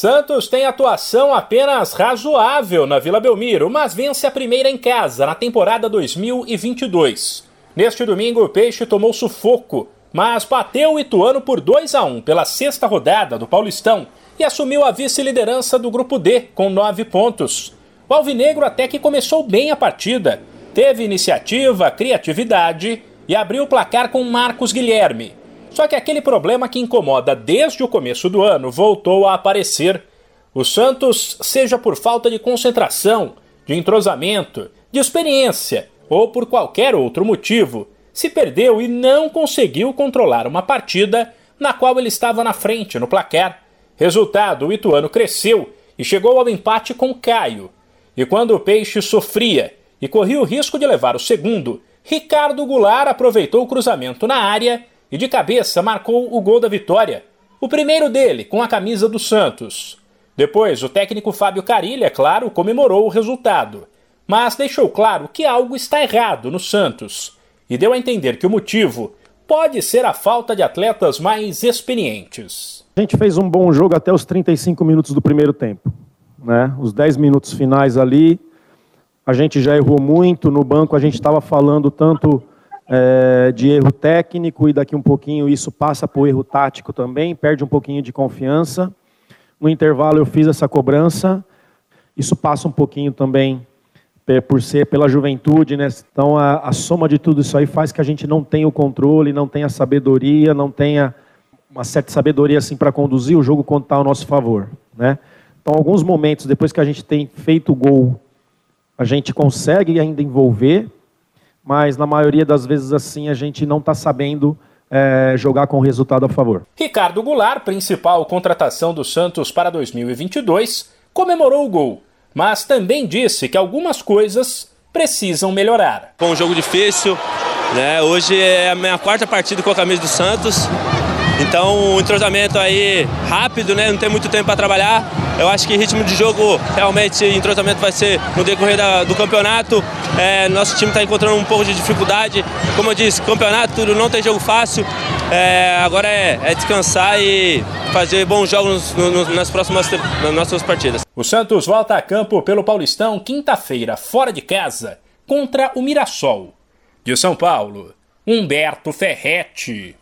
Santos tem atuação apenas razoável na Vila Belmiro, mas vence a primeira em casa na temporada 2022. Neste domingo, o Peixe tomou sufoco, mas bateu o Ituano por 2 a 1 pela sexta rodada do Paulistão e assumiu a vice-liderança do Grupo D com nove pontos. O Alvinegro até que começou bem a partida, teve iniciativa, criatividade e abriu o placar com Marcos Guilherme. Só que aquele problema que incomoda desde o começo do ano voltou a aparecer. O Santos, seja por falta de concentração, de entrosamento, de experiência ou por qualquer outro motivo, se perdeu e não conseguiu controlar uma partida na qual ele estava na frente no placar. Resultado: o Ituano cresceu e chegou ao empate com Caio. E quando o Peixe sofria e corria o risco de levar o segundo, Ricardo Goulart aproveitou o cruzamento na área e de cabeça marcou o gol da vitória, o primeiro dele com a camisa do Santos. Depois, o técnico Fábio Carilha, é claro, comemorou o resultado, mas deixou claro que algo está errado no Santos e deu a entender que o motivo pode ser a falta de atletas mais experientes. A gente fez um bom jogo até os 35 minutos do primeiro tempo. Né? Os 10 minutos finais ali, a gente já errou muito. No banco a gente estava falando tanto é, de erro técnico e daqui um pouquinho isso passa para o erro tático também, perde um pouquinho de confiança. No intervalo eu fiz essa cobrança, isso passa um pouquinho também por ser pela juventude, né? Então a, a, soma de tudo isso aí faz que a gente não tenha o controle, não tenha sabedoria, não tenha uma certa sabedoria assim para conduzir o jogo quando está ao nosso favor, né? Então alguns momentos depois que a gente tem feito o gol, a gente consegue ainda envolver, mas na maioria das vezes assim a gente não está sabendo é, jogar com o resultado a favor. Ricardo Goulart, principal contratação do Santos para 2022, comemorou o gol, mas também disse que algumas coisas precisam melhorar. Foi um jogo difícil, né? Hoje é a minha quarta partida com a camisa do Santos. Então, o entrosamento aí rápido, né? Não tem muito tempo para trabalhar. Eu acho que ritmo de jogo, realmente, entrosamento vai ser no decorrer da, do campeonato. É, nosso time está encontrando um pouco de dificuldade. Como eu disse, campeonato não tem jogo fácil. É, agora é, é, descansar e fazer bons jogos no, no, nas próximas nas nossas partidas. O Santos volta a campo pelo Paulistão quinta-feira, fora de casa, contra o Mirassol. De São Paulo, Humberto Ferretti.